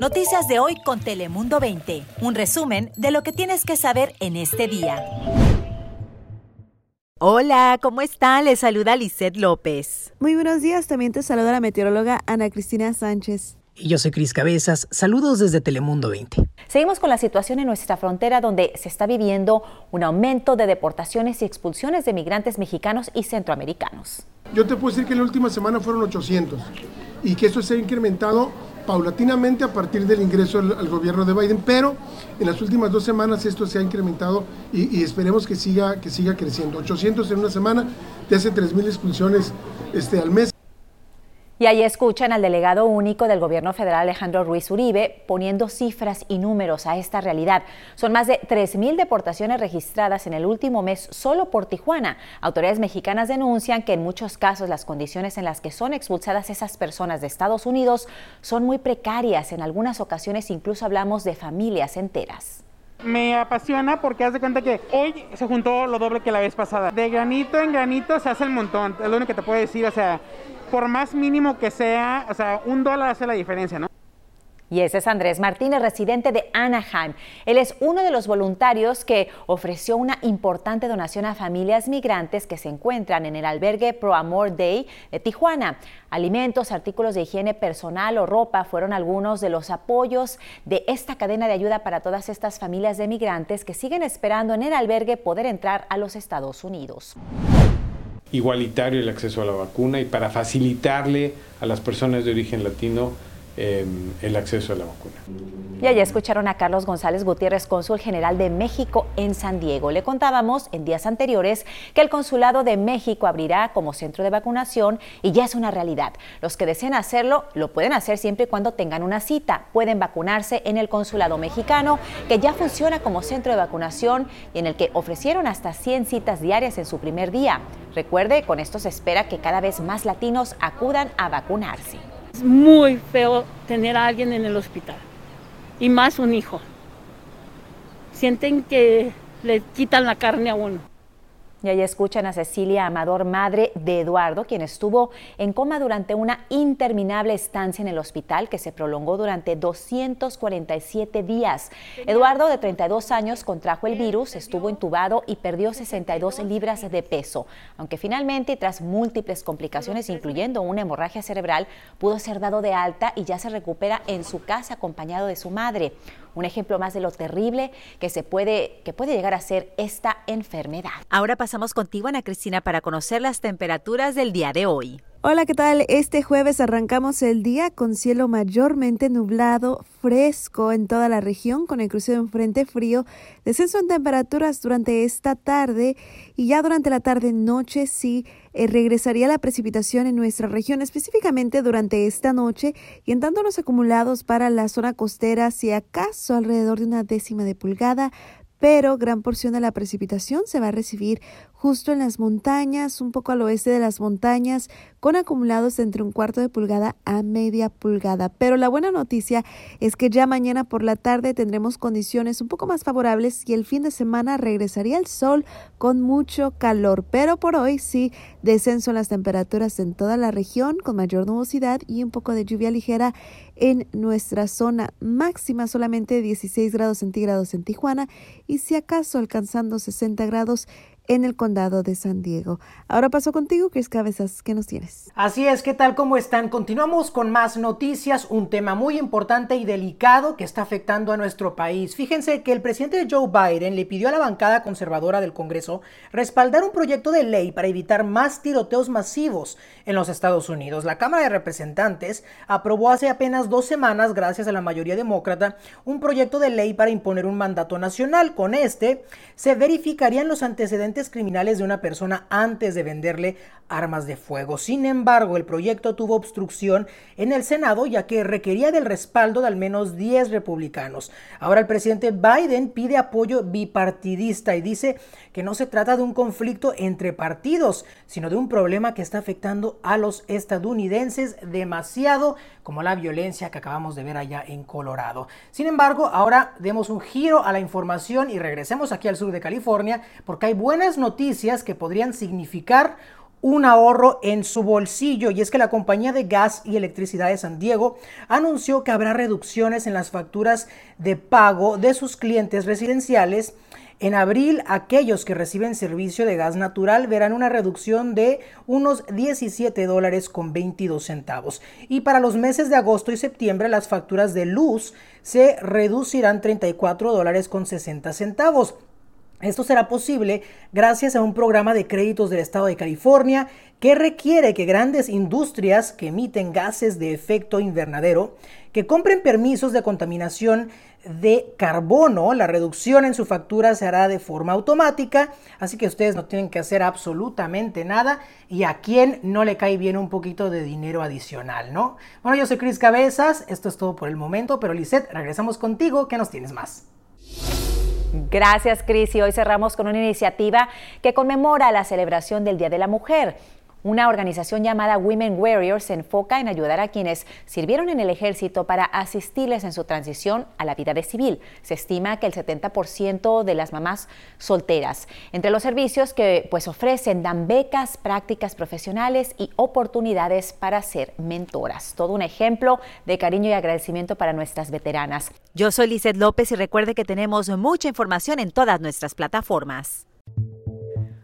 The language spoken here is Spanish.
Noticias de hoy con Telemundo 20. Un resumen de lo que tienes que saber en este día. Hola, ¿cómo está? Le saluda Lisette López. Muy buenos días, también te saluda la meteoróloga Ana Cristina Sánchez. Y yo soy Cris Cabezas. Saludos desde Telemundo 20. Seguimos con la situación en nuestra frontera donde se está viviendo un aumento de deportaciones y expulsiones de migrantes mexicanos y centroamericanos. Yo te puedo decir que en la última semana fueron 800 y que eso se ha incrementado paulatinamente a partir del ingreso al, gobierno de Biden, pero en las últimas dos semanas esto se ha incrementado y, esperemos que siga, que siga creciendo. 800 en una semana, te hace 3.000 expulsiones este, al mes. Y ahí escuchan al delegado único del gobierno federal Alejandro Ruiz Uribe poniendo cifras y números a esta realidad. Son más de 3.000 deportaciones registradas en el último mes solo por Tijuana. Autoridades mexicanas denuncian que en muchos casos las condiciones en las que son expulsadas esas personas de Estados Unidos son muy precarias. En algunas ocasiones incluso hablamos de familias enteras. Me apasiona porque haz de cuenta que hoy se juntó lo doble que la vez pasada. De granito en granito se hace el montón. Es lo único que te puedo decir. O sea, por más mínimo que sea, o sea, un dólar hace la diferencia, ¿no? Y ese es Andrés Martínez, residente de Anaheim. Él es uno de los voluntarios que ofreció una importante donación a familias migrantes que se encuentran en el albergue Pro Amor Day de Tijuana. Alimentos, artículos de higiene personal o ropa fueron algunos de los apoyos de esta cadena de ayuda para todas estas familias de migrantes que siguen esperando en el albergue poder entrar a los Estados Unidos igualitario el acceso a la vacuna y para facilitarle a las personas de origen latino Em, el acceso a la vacuna. Y allá escucharon a Carlos González Gutiérrez, cónsul general de México en San Diego. Le contábamos en días anteriores que el Consulado de México abrirá como centro de vacunación y ya es una realidad. Los que deseen hacerlo lo pueden hacer siempre y cuando tengan una cita. Pueden vacunarse en el Consulado mexicano, que ya funciona como centro de vacunación y en el que ofrecieron hasta 100 citas diarias en su primer día. Recuerde, con esto se espera que cada vez más latinos acudan a vacunarse. Es muy feo tener a alguien en el hospital y más un hijo. Sienten que le quitan la carne a uno. Y ahí escuchan a Cecilia Amador, madre de Eduardo, quien estuvo en coma durante una interminable estancia en el hospital que se prolongó durante 247 días. Eduardo, de 32 años, contrajo el virus, estuvo intubado y perdió 62 libras de peso, aunque finalmente, tras múltiples complicaciones, incluyendo una hemorragia cerebral, pudo ser dado de alta y ya se recupera en su casa acompañado de su madre un ejemplo más de lo terrible que se puede que puede llegar a ser esta enfermedad. Ahora pasamos contigo Ana Cristina para conocer las temperaturas del día de hoy. Hola, ¿qué tal? Este jueves arrancamos el día con cielo mayormente nublado, fresco en toda la región, con el cruce de un frente frío, descenso en temperaturas durante esta tarde y ya durante la tarde-noche sí eh, regresaría la precipitación en nuestra región, específicamente durante esta noche, y en tanto los acumulados para la zona costera, si acaso alrededor de una décima de pulgada, pero gran porción de la precipitación se va a recibir justo en las montañas, un poco al oeste de las montañas, con acumulados entre un cuarto de pulgada a media pulgada. Pero la buena noticia es que ya mañana por la tarde tendremos condiciones un poco más favorables y el fin de semana regresaría el sol con mucho calor. Pero por hoy sí, descenso en las temperaturas en toda la región con mayor nubosidad y un poco de lluvia ligera en nuestra zona máxima solamente 16 grados centígrados en Tijuana y si acaso alcanzando 60 grados en el condado de San Diego. Ahora paso contigo, Chris Cabezas, ¿qué nos tienes? Así es, ¿qué tal? ¿Cómo están? Continuamos con más noticias, un tema muy importante y delicado que está afectando a nuestro país. Fíjense que el presidente Joe Biden le pidió a la bancada conservadora del Congreso respaldar un proyecto de ley para evitar más tiroteos masivos en los Estados Unidos. La Cámara de Representantes aprobó hace apenas dos semanas, gracias a la mayoría demócrata, un proyecto de ley para imponer un mandato nacional. Con este se verificarían los antecedentes criminales de una persona antes de venderle armas de fuego. Sin embargo, el proyecto tuvo obstrucción en el Senado ya que requería del respaldo de al menos 10 republicanos. Ahora el presidente Biden pide apoyo bipartidista y dice que no se trata de un conflicto entre partidos, sino de un problema que está afectando a los estadounidenses demasiado, como la violencia que acabamos de ver allá en Colorado. Sin embargo, ahora demos un giro a la información y regresemos aquí al sur de California porque hay noticias que podrían significar un ahorro en su bolsillo y es que la compañía de gas y electricidad de San Diego anunció que habrá reducciones en las facturas de pago de sus clientes residenciales. En abril, aquellos que reciben servicio de gas natural verán una reducción de unos 17 dólares con 22 centavos. Y para los meses de agosto y septiembre, las facturas de luz se reducirán 34 dólares con 60 centavos. Esto será posible gracias a un programa de créditos del estado de California que requiere que grandes industrias que emiten gases de efecto invernadero que compren permisos de contaminación de carbono. La reducción en su factura se hará de forma automática, así que ustedes no tienen que hacer absolutamente nada y a quien no le cae bien un poquito de dinero adicional, ¿no? Bueno, yo soy Cris Cabezas, esto es todo por el momento, pero Lisette, regresamos contigo, ¿qué nos tienes más? Gracias, Cris. Y hoy cerramos con una iniciativa que conmemora la celebración del Día de la Mujer. Una organización llamada Women Warriors se enfoca en ayudar a quienes sirvieron en el ejército para asistirles en su transición a la vida de civil. Se estima que el 70% de las mamás solteras. Entre los servicios que pues ofrecen dan becas, prácticas profesionales y oportunidades para ser mentoras. Todo un ejemplo de cariño y agradecimiento para nuestras veteranas. Yo soy Lizeth López y recuerde que tenemos mucha información en todas nuestras plataformas.